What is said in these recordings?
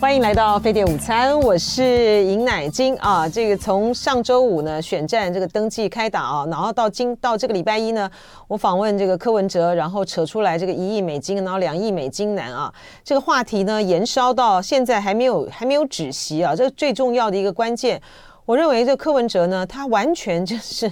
欢迎来到飞碟午餐，我是尹乃菁啊。这个从上周五呢选战这个登记开打啊，然后到今到这个礼拜一呢，我访问这个柯文哲，然后扯出来这个一亿美金，然后两亿美金难啊，这个话题呢延烧到现在还没有还没有止息啊。这个最重要的一个关键，我认为这柯文哲呢，他完全就是。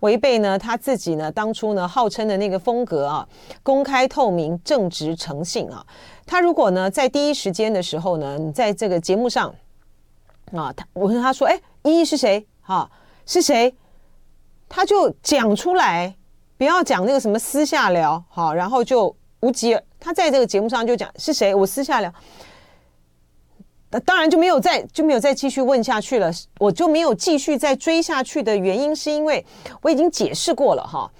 违背呢他自己呢当初呢号称的那个风格啊，公开透明、正直诚信啊。他如果呢在第一时间的时候呢，你在这个节目上啊，他我跟他说，哎，一亿是谁？哈、是谁？他就讲出来，不要讲那个什么私下聊，好、然后就无疾。他在这个节目上就讲是谁？我私下聊。当然就没有再就没有再继续问下去了，我就没有继续再追下去的原因是因为我已经解释过了哈。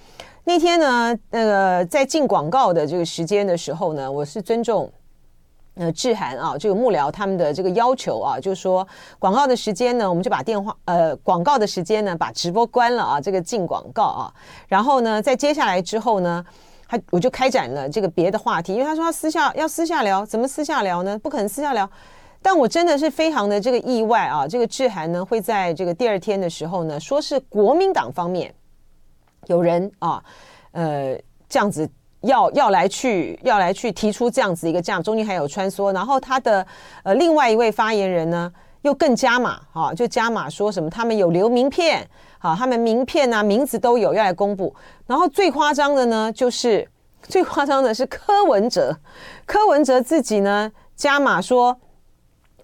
那天呢，那个在进广告的这个时间的时候呢，我是尊重呃志涵啊这个幕僚他们的这个要求啊，就是说广告的时间呢，我们就把电话呃广告的时间呢把直播关了啊，这个进广告啊，然后呢在接下来之后呢，他我就开展了这个别的话题，因为他说他私下要私下聊，怎么私下聊呢？不可能私下聊。但我真的是非常的这个意外啊！这个志涵呢会在这个第二天的时候呢，说是国民党方面有人啊，呃，这样子要要来去要来去提出这样子一个这样，中间还有穿梭。然后他的呃另外一位发言人呢又更加码啊，就加码说什么他们有留名片，啊，他们名片啊名字都有要来公布。然后最夸张的呢就是最夸张的是柯文哲，柯文哲自己呢加码说。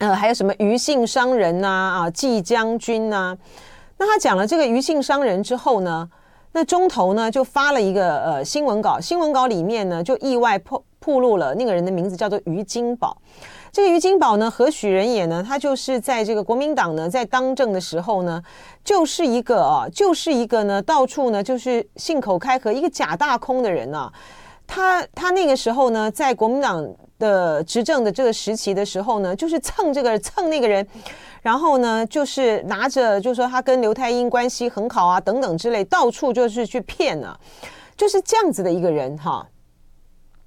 呃，还有什么余姓商人呐？啊，季将军呐、那他讲了这个余姓商人之后呢，那中投呢就发了一个呃新闻稿，新闻稿里面呢就意外曝曝露了那个人的名字叫做余金宝。这个余金宝呢，何许人也呢？他就是在这个国民党呢在当政的时候呢，就是一个啊，就是一个呢到处呢就是信口开河，一个假大空的人呐、啊。他他那个时候呢，在国民党的执政的这个时期的时候呢，就是蹭这个蹭那个人，然后呢，就是拿着就是说他跟刘太英关系很好啊等等之类，到处就是去骗、啊，就是这样子的一个人哈。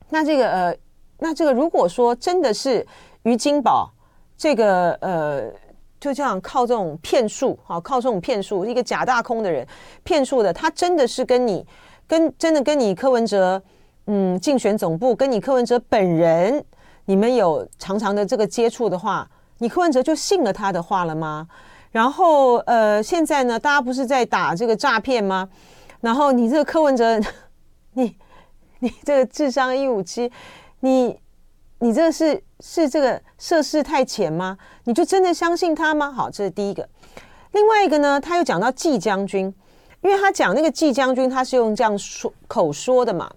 那这个呃，那这个如果说真的是于金宝这个呃，就这样靠这种骗术哈，靠这种骗术，一个假大空的人骗术的，他真的是跟你跟真的跟你柯文哲。嗯，竞选总部跟你柯文哲本人，你们有常常的这个接触的话，你柯文哲就信了他的话了吗？然后呃，现在呢，大家不是在打这个诈骗吗？然后你这个柯文哲，你你这个智商一五七，你你这个是是这个涉世太浅吗？你就真的相信他吗？好，这是第一个。另外一个呢，他又讲到季将军，因为他讲那个季将军，他是用这样说口说的嘛。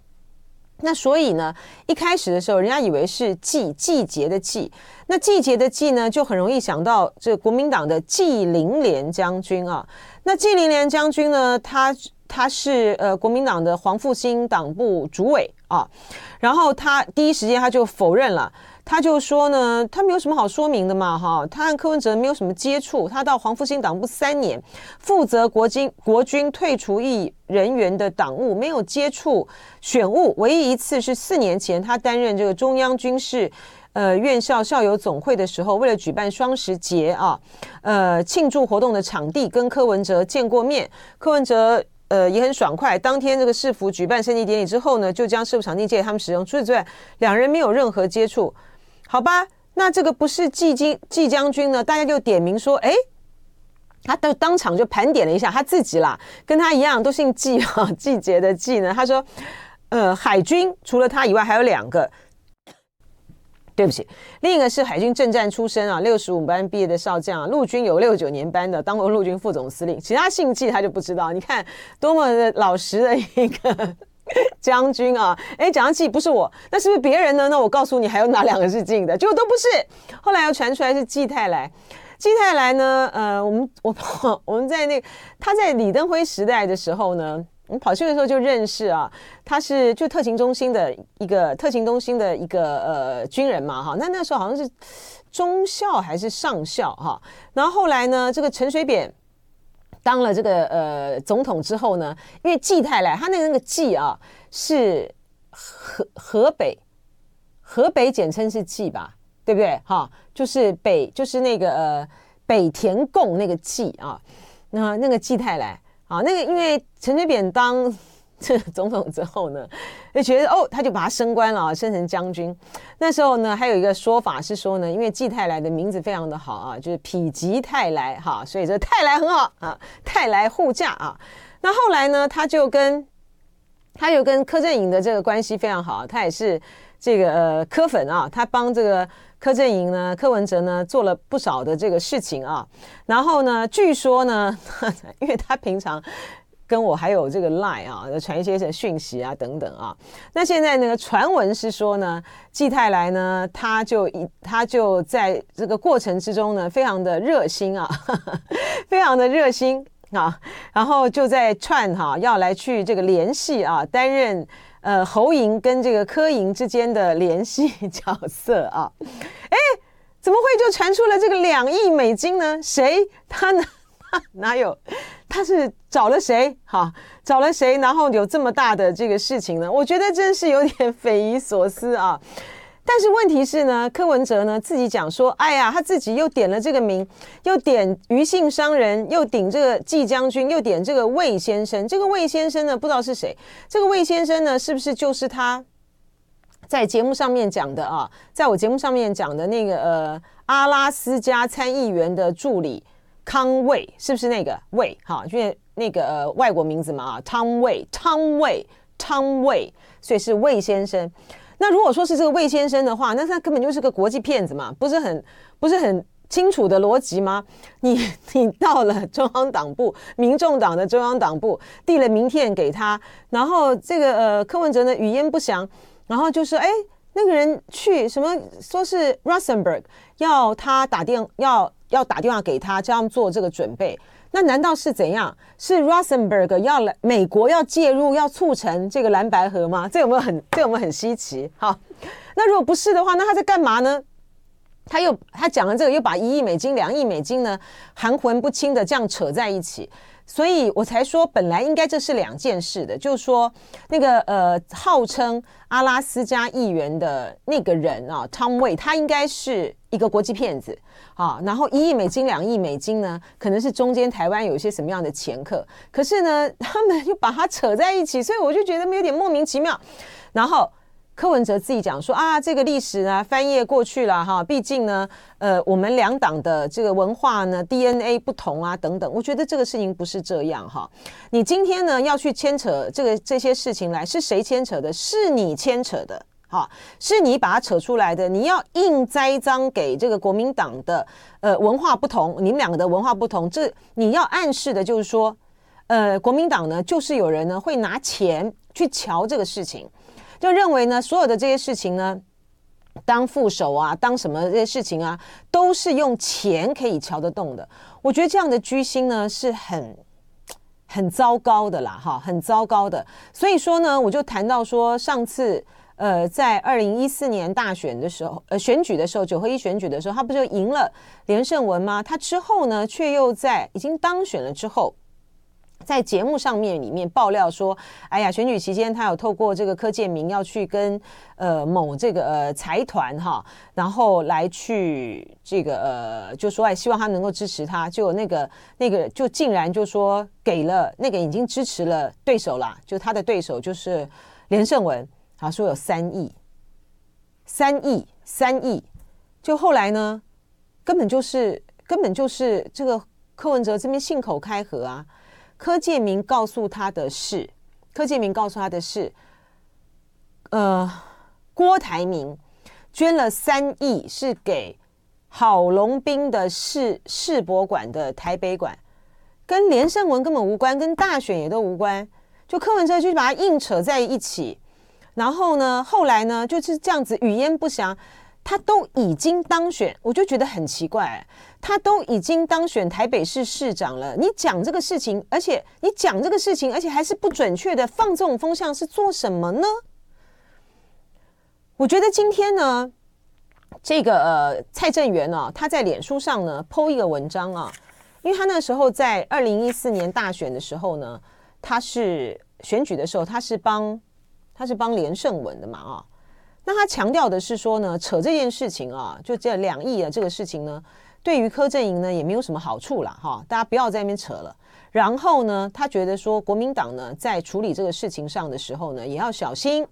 那所以呢，一开始的时候，人家以为是季季节的季，那季节的季呢，就很容易想到这国民党的季林连将军啊。那季林连将军呢，他他是呃国民党的黄复兴党部主委啊，然后他第一时间他就否认了。他就说呢，他没有什么好说明的嘛，哈，他和柯文哲没有什么接触，他到黄复兴党部三年，负责国军国军退除役人员的党务，没有接触选务，唯一一次是四年前他担任这个中央军事呃院校校友总会的时候，为了举办双十节啊，呃庆祝活动的场地，跟柯文哲见过面，柯文哲。呃，也很爽快。当天这个市府举办升旗典礼之后呢，就将市府场地借给他们使用。除此之外，两人没有任何接触，好吧？那这个不是季经季将军呢？大家就点名说，哎，他当当场就盘点了一下他自己啦，跟他一样都姓季哈，季节的季呢。他说，呃，海军除了他以外还有两个。对不起，另一个是海军政战出身啊，六十五班毕业的少将，陆军有六九年班的，当过陆军副总司令。其他姓季他就不知道。你看多么的老实的一个 将军啊！哎，讲到季不是我，那是不是别人呢？那我告诉你，还有哪两个是季的？结果都不是。后来又传出来是季泰来。季泰来呢？呃，我们我 我们在那个他在李登辉时代的时候呢。我们跑去的时候就认识啊，他是就特勤中心的一个特勤中心的一个呃军人嘛哈，那那时候好像是中校还是上校哈，然后后来呢，这个陈水扁当了这个呃总统之后呢，因为季太来，他那个那个季啊是河河北河北简称是季吧。对不对？哈，就是北，就是那个呃北田贡那个季啊，那那个季太来啊，那个因为陈水扁当。这总统之后呢，就觉得哦，他就把他升官了啊，升成将军。那时候呢，还有一个说法是说呢，因为季泰来的名字非常的好啊，就是否极泰来哈，所以这泰来很好啊，泰来护驾啊。那后来呢，他就跟他又跟柯震宇的这个关系非常好，他也是这个呃柯粉啊，他帮这个柯震宇呢，柯文哲呢做了不少的这个事情啊。然后呢，据说呢，因为他平常。跟我还有这个 line 啊，传一些讯息啊等等啊。那现在那个传闻是说呢，季泰来呢，他就一他就在这个过程之中呢，非常的热心啊，呵 呵非常的热心啊，然后就在串哈、要来去这个联系啊，担任呃侯莹跟这个柯莹之间的联系角色啊。哎，怎么会就传出了这个两亿美金呢？谁他呢？哪有？他是找了谁？哈，找了谁？然后有这么大的这个事情呢？我觉得真是有点匪夷所思啊！但是问题是呢，柯文哲呢自己讲说，哎呀，他自己又点了这个名，又点余姓商人，又顶这个季将军，又点这个魏先生。这个魏先生呢，不知道是谁。这个魏先生呢，是不是就是他在节目上面讲的啊？在我节目上面讲的那个呃，阿拉斯加参议员的助理。康魏是不是那个魏？哈，因为那个、外国名字嘛啊，汤魏，汤魏，汤魏，所以是魏先生。那如果说是这个魏先生的话，那他根本就是个国际骗子嘛，不是很不是很清楚的逻辑吗？你你到了中央党部，民众党的中央党部递了名片给他，然后这个呃柯文哲呢语焉不详，然后就说哎那个人去什么说是 Rosenberg 要他打电要。要打电话给他，这样做这个准备，那难道是怎样？是 Rosenberg 要来美国要介入，要促成这个蓝白河吗？这有没有很这有没有很稀奇？好，那如果不是的话，那他在干嘛呢？他又他讲了这个，又把一亿美金、两亿美金呢，含混不清的这样扯在一起。所以我才说，本来应该这是两件事的，就是说那个呃，号称阿拉斯加议员的那个人啊，Tom Wade，他应该是一个国际骗子啊。然后一亿美金、两亿美金呢，可能是中间台湾有一些什么样的前客，可是呢，他们又把它扯在一起，所以我就觉得有点莫名其妙。然后。柯文哲自己讲说啊，这个历史呢翻页过去了哈，毕竟呢，呃，我们两党的这个文化呢 DNA 不同啊，等等。我觉得这个事情不是这样哈。你今天呢要去牵扯这个这些事情来，是谁牵扯的？是你牵扯的哈，是你把它扯出来的。你要硬栽赃给这个国民党的呃文化不同，你们两个的文化不同，这你要暗示的就是说，呃，国民党呢就是有人呢会拿钱去瞧这个事情。就认为呢，所有的这些事情呢，当副手啊，当什么这些事情啊，都是用钱可以瞧得动的。我觉得这样的居心呢，是很很糟糕的啦，哈，很糟糕的。所以说呢，我就谈到说，上次呃，在二零一四年大选的时候，呃，选举的时候，九合一选举的时候，他不就赢了连胜文吗？他之后呢，却又在已经当选了之后。在节目上面里面爆料说，哎呀，选举期间他有透过这个柯建铭要去跟呃某这个呃财团哈，然后来去这个呃就说哎，希望他能够支持他，就那个那个就竟然就说给了那个已经支持了对手啦，就他的对手就是连胜文，他说有三亿，三亿三亿，就后来呢，根本就是根本就是这个柯文哲这边信口开河啊。柯建铭告诉他的是，柯建铭告诉他的是，呃，郭台铭捐了三亿，是给郝龙斌的世世博馆的台北馆，跟连胜文根本无关，跟大选也都无关。就柯文哲就把它硬扯在一起，然后呢，后来呢就是这样子语焉不详。他都已经当选，我就觉得很奇怪。他都已经当选台北市市长了，你讲这个事情，而且你讲这个事情，而且还是不准确的，放这种风向是做什么呢？我觉得今天呢，这个呃蔡正元呢，他在脸书上呢 po 一个文章啊，因为他那时候在二零一四年大选的时候呢，他是选举的时候，他是帮他是帮连胜文的嘛啊。那他强调的是说呢，扯这件事情啊，就这两亿的这个事情呢，对于柯阵营呢也没有什么好处了哈，大家不要在那边扯了。然后呢，他觉得说国民党呢在处理这个事情上的时候呢，也要小心，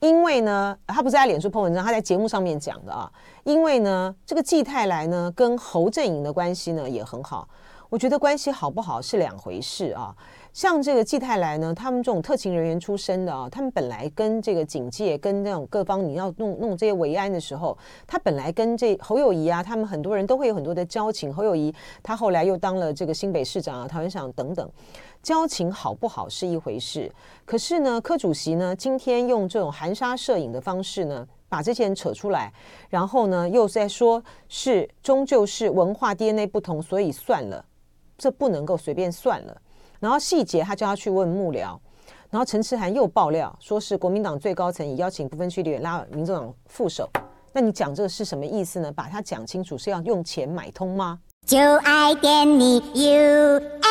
因为呢，他不是在脸书 po 文章，他在节目上面讲的啊，因为呢，这个季泰来呢跟侯阵营的关系呢也很好，我觉得关系好不好是两回事啊。像这个季泰来呢，他们这种特勤人员出身的啊，他们本来跟这个警界、跟那种各方，你要弄弄这些维安的时候，他本来跟这侯友宜啊，他们很多人都会有很多的交情。侯友宜他后来又当了这个新北市长啊、桃园长等等，交情好不好是一回事。可是呢，柯主席呢，今天用这种含沙射影的方式呢，把这些人扯出来，然后呢，又在说是终究是文化 DNA 不同，所以算了，这不能够随便算了。然后细节他叫他去问幕僚，然后陈池涵又爆料说是国民党最高层已邀请不分区立委拉民众党副手，那你讲这个是什么意思呢？把它讲清楚是要用钱买通吗？就爱点你 U F